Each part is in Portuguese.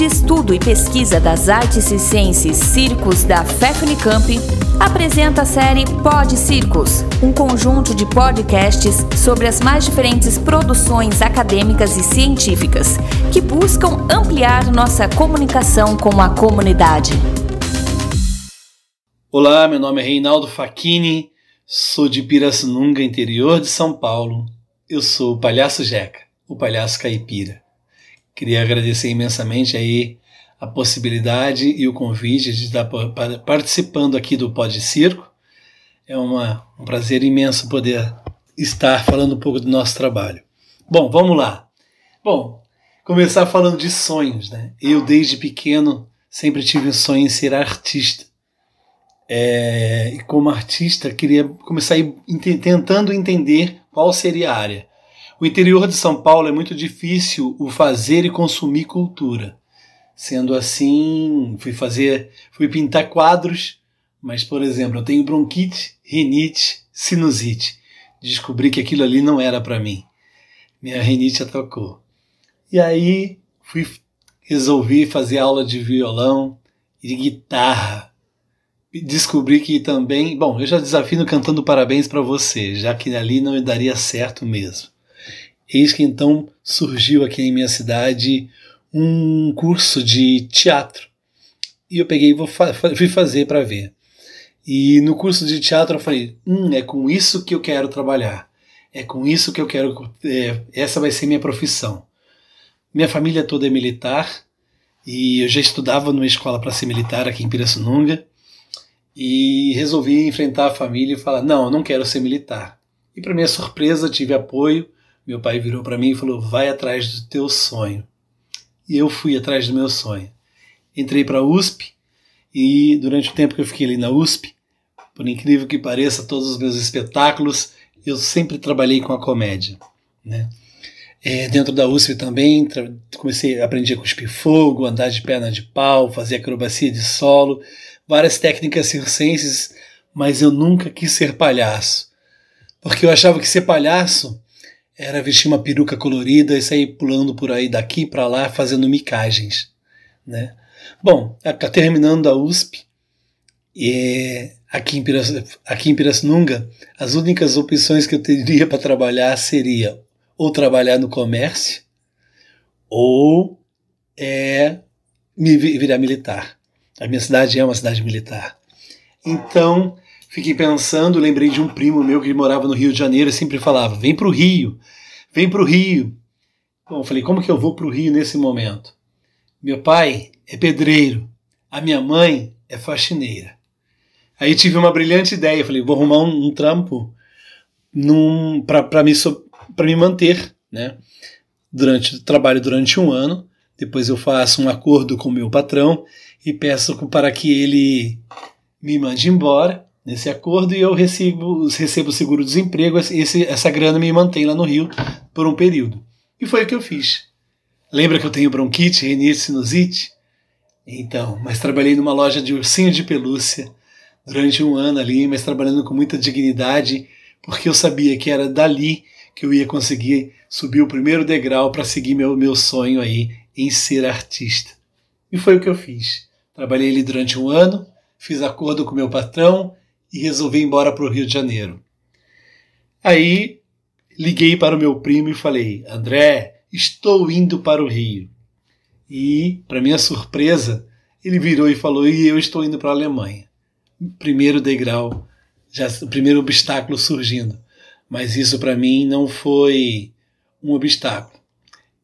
de Estudo e Pesquisa das Artes e Ciências Circos da FEFNICAMP, apresenta a série Pod Circos, um conjunto de podcasts sobre as mais diferentes produções acadêmicas e científicas que buscam ampliar nossa comunicação com a comunidade. Olá, meu nome é Reinaldo Facchini, sou de Pirassununga, interior de São Paulo. Eu sou o Palhaço Jeca, o Palhaço Caipira. Queria agradecer imensamente aí a possibilidade e o convite de estar participando aqui do Pod Circo. É uma, um prazer imenso poder estar falando um pouco do nosso trabalho. Bom, vamos lá. Bom, começar falando de sonhos, né? Eu desde pequeno sempre tive o sonho em ser artista. É, e como artista queria começar tentando entender qual seria a área. O interior de São Paulo é muito difícil o fazer e consumir cultura. Sendo assim, fui fazer, fui pintar quadros, mas por exemplo, eu tenho bronquite, rinite, sinusite. Descobri que aquilo ali não era para mim. Minha rinite atacou. E aí fui resolvi fazer aula de violão e de guitarra. Descobri que também, bom, eu já desafio cantando parabéns para você, já que ali não daria certo mesmo. Eis que então surgiu aqui em minha cidade um curso de teatro. E eu peguei e fui fazer para ver. E no curso de teatro eu falei: hum, é com isso que eu quero trabalhar. É com isso que eu quero. É, essa vai ser minha profissão. Minha família toda é militar e eu já estudava numa escola para ser militar aqui em Pirassununga e resolvi enfrentar a família e falar: não, eu não quero ser militar. E para minha surpresa tive apoio meu pai virou para mim e falou: vai atrás do teu sonho. E eu fui atrás do meu sonho. Entrei para a USP e durante o tempo que eu fiquei ali na USP, por incrível que pareça, todos os meus espetáculos eu sempre trabalhei com a comédia, né? É, dentro da USP também comecei a aprender a cuspir fogo, andar de perna de pau, fazer acrobacia de solo, várias técnicas circenses, mas eu nunca quis ser palhaço, porque eu achava que ser palhaço era vestir uma peruca colorida e sair pulando por aí daqui para lá fazendo micagens, né? Bom, terminando a USP, e aqui em, aqui em Pirassununga, as únicas opções que eu teria para trabalhar seria ou trabalhar no comércio ou é, me virar militar. A minha cidade é uma cidade militar. Então, Fiquei pensando, lembrei de um primo meu que morava no Rio de Janeiro e sempre falava: vem para o Rio, vem para o Rio. Bom, eu falei: como que eu vou para o Rio nesse momento? Meu pai é pedreiro, a minha mãe é faxineira. Aí tive uma brilhante ideia, falei: vou arrumar um, um trampo para me, me manter, né? Durante trabalho durante um ano, depois eu faço um acordo com o meu patrão e peço para que ele me mande embora nesse acordo e eu recebo, recebo seguro-desemprego, essa grana me mantém lá no Rio por um período. E foi o que eu fiz. Lembra que eu tenho bronquite, rinite, sinusite? Então, mas trabalhei numa loja de ursinho de pelúcia durante um ano ali, mas trabalhando com muita dignidade, porque eu sabia que era dali que eu ia conseguir subir o primeiro degrau para seguir meu, meu sonho aí em ser artista. E foi o que eu fiz. Trabalhei ali durante um ano, fiz acordo com meu patrão, e resolvi ir embora para o Rio de Janeiro. Aí liguei para o meu primo e falei: André, estou indo para o Rio. E, para minha surpresa, ele virou e falou: E eu estou indo para a Alemanha. Primeiro degrau, já o primeiro obstáculo surgindo. Mas isso para mim não foi um obstáculo.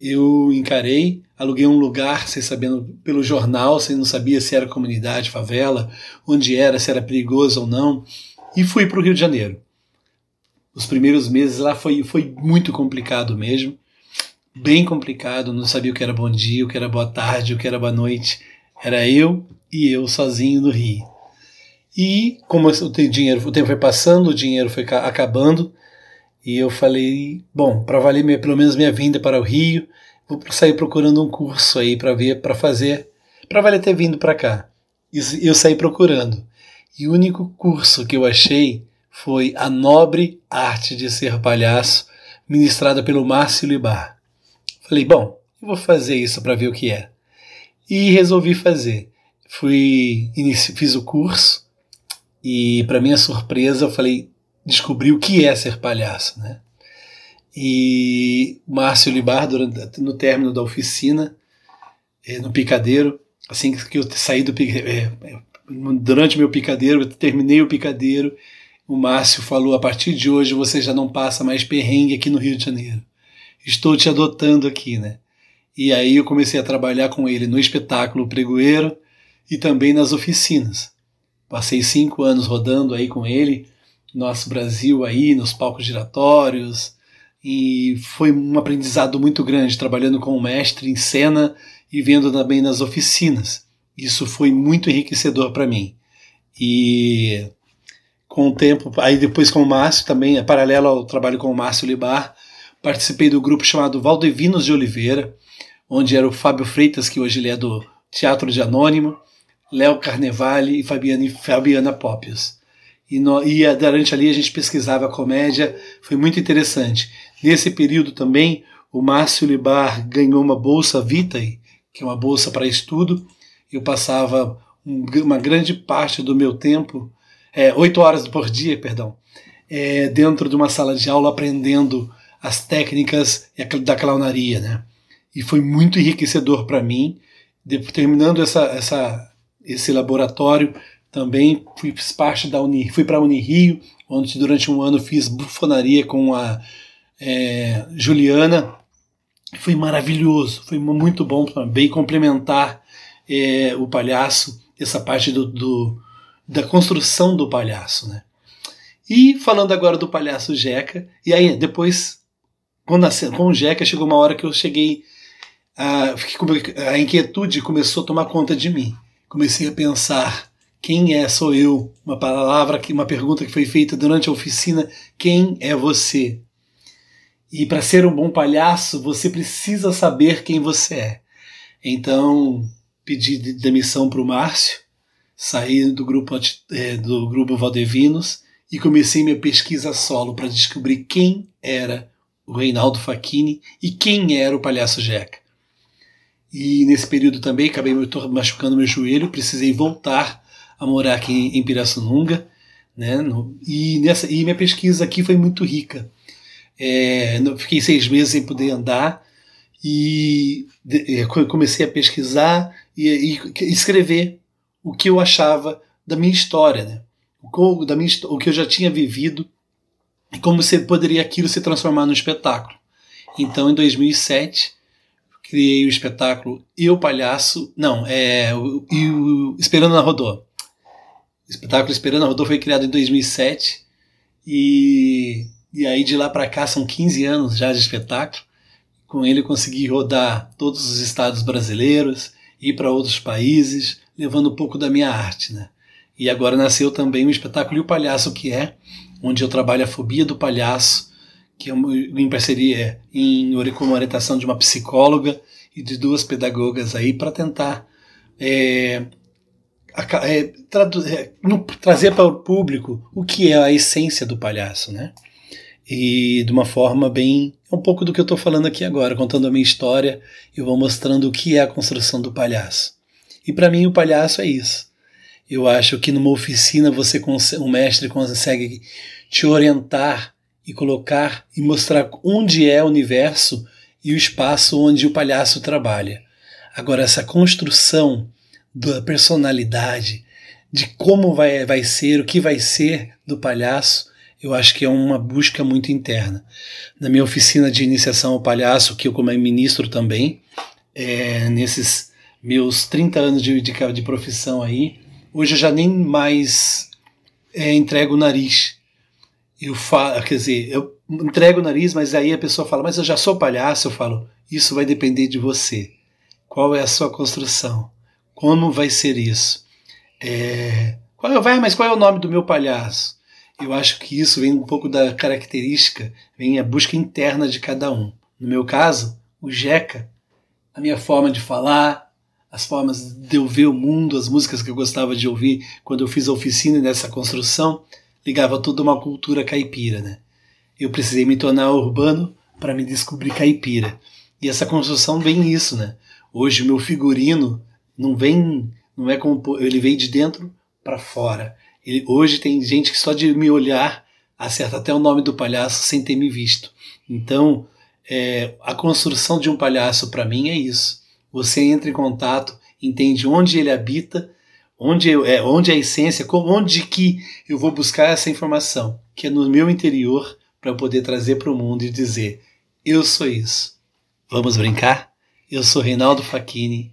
Eu encarei, aluguei um lugar, sem sabendo pelo jornal, sem não sabia se era comunidade, favela, onde era, se era perigoso ou não, e fui para o Rio de Janeiro. Os primeiros meses lá foi, foi muito complicado mesmo, bem complicado, não sabia o que era bom dia, o que era boa tarde, o que era boa noite. Era eu e eu sozinho no Rio. E como o dinheiro, o tempo foi passando, o dinheiro foi acabando, e eu falei, bom, para valer minha, pelo menos minha vinda para o Rio, vou sair procurando um curso aí para ver, para fazer, para valer ter vindo para cá. E eu saí procurando. E o único curso que eu achei foi A Nobre Arte de Ser Palhaço, ministrada pelo Márcio Libar. Falei, bom, eu vou fazer isso para ver o que é. e resolvi fazer. Fui fiz o curso e para minha surpresa eu falei descobri o que é ser palhaço, né? E Márcio Libar durante, no término da oficina é, no picadeiro assim que eu saí do é, durante meu picadeiro eu terminei o picadeiro o Márcio falou: a partir de hoje você já não passa mais perrengue aqui no Rio de Janeiro. Estou te adotando aqui, né? E aí eu comecei a trabalhar com ele no espetáculo Pregoeiro e também nas oficinas. Passei cinco anos rodando aí com ele, nosso Brasil aí, nos palcos giratórios, e foi um aprendizado muito grande trabalhando com o mestre em cena e vendo também nas oficinas. Isso foi muito enriquecedor para mim. E com o tempo, aí depois com o Márcio também, é paralelo ao trabalho com o Márcio Libar, participei do grupo chamado Valdevinos de Oliveira, onde era o Fábio Freitas, que hoje ele é do Teatro de Anônimo, Léo Carnevale e Fabiana, Fabiana Poppius. E, no, e durante ali a gente pesquisava a comédia, foi muito interessante. Nesse período também, o Márcio Libar ganhou uma bolsa Vitae, que é uma bolsa para estudo. Eu passava um, uma grande parte do meu tempo é, oito horas por dia, perdão, é, dentro de uma sala de aula aprendendo as técnicas da clownaria, né? E foi muito enriquecedor para mim. terminando essa, essa, esse laboratório, também fui parte da Uni, fui para a Unirio, onde durante um ano fiz bufonaria com a é, Juliana. Foi maravilhoso, foi muito bom também complementar é, o palhaço, essa parte do, do da construção do palhaço, né? E falando agora do palhaço Jeca, e aí depois, quando com o Jeca, chegou uma hora que eu cheguei, a, a inquietude começou a tomar conta de mim. Comecei a pensar, quem é sou eu? Uma palavra, uma pergunta que foi feita durante a oficina, quem é você? E para ser um bom palhaço, você precisa saber quem você é. Então, pedi demissão para o Márcio, saí do grupo, é, do grupo Valdevinos e comecei minha pesquisa solo para descobrir quem era o Reinaldo Facchini e quem era o Palhaço Jeca. E nesse período também acabei machucando meu joelho, precisei voltar a morar aqui em Pirassununga, né? E, nessa, e minha pesquisa aqui foi muito rica. É, fiquei seis meses sem poder andar e é, comecei a pesquisar e, e escrever o que eu achava da minha história, né? o, da minha, o que eu já tinha vivido e como você poderia aquilo se transformar no espetáculo. Então, em 2007, criei o espetáculo Eu Palhaço, não, é o, o Esperando na Rodô. O espetáculo Esperando Rodô foi criado em 2007 e, e aí de lá para cá são 15 anos já de espetáculo. Com ele consegui rodar todos os estados brasileiros, ir para outros países, levando um pouco da minha arte, né? E agora nasceu também o espetáculo E o Palhaço que é, onde eu trabalho a fobia do palhaço, que é em parceria em com uma orientação de uma psicóloga e de duas pedagogas aí para tentar é, é, é, trazer para o público o que é a essência do palhaço, né? E de uma forma bem. É um pouco do que eu estou falando aqui agora, contando a minha história, eu vou mostrando o que é a construção do palhaço. E para mim o palhaço é isso. Eu acho que numa oficina você o mestre consegue te orientar e colocar e mostrar onde é o universo e o espaço onde o palhaço trabalha. Agora essa construção da personalidade, de como vai, vai ser, o que vai ser do palhaço, eu acho que é uma busca muito interna. Na minha oficina de iniciação ao palhaço, que eu como ministro também, é, nesses meus 30 anos de, de, de profissão aí, hoje eu já nem mais é, entrego o nariz. Eu falo, quer dizer, eu entrego o nariz, mas aí a pessoa fala, mas eu já sou palhaço. Eu falo, isso vai depender de você. Qual é a sua construção? Como vai ser isso? É, qual é, vai, mas qual é o nome do meu palhaço? Eu acho que isso vem um pouco da característica, vem a busca interna de cada um. No meu caso, o Jeca, a minha forma de falar, as formas de eu ver o mundo, as músicas que eu gostava de ouvir quando eu fiz a oficina nessa construção, ligava tudo a uma cultura caipira, né? Eu precisei me tornar urbano para me descobrir caipira. E essa construção vem nisso, né? Hoje o meu figurino Não vem, não é como ele veio de dentro para fora. Ele, hoje tem gente que só de me olhar acerta até o nome do palhaço sem ter me visto. Então, é, a construção de um palhaço para mim é isso. Você entra em contato, entende onde ele habita, onde, é, onde é a essência, como, onde que eu vou buscar essa informação, que é no meu interior, para poder trazer para o mundo e dizer: eu sou isso. Vamos brincar? Eu sou Reinaldo Facchini,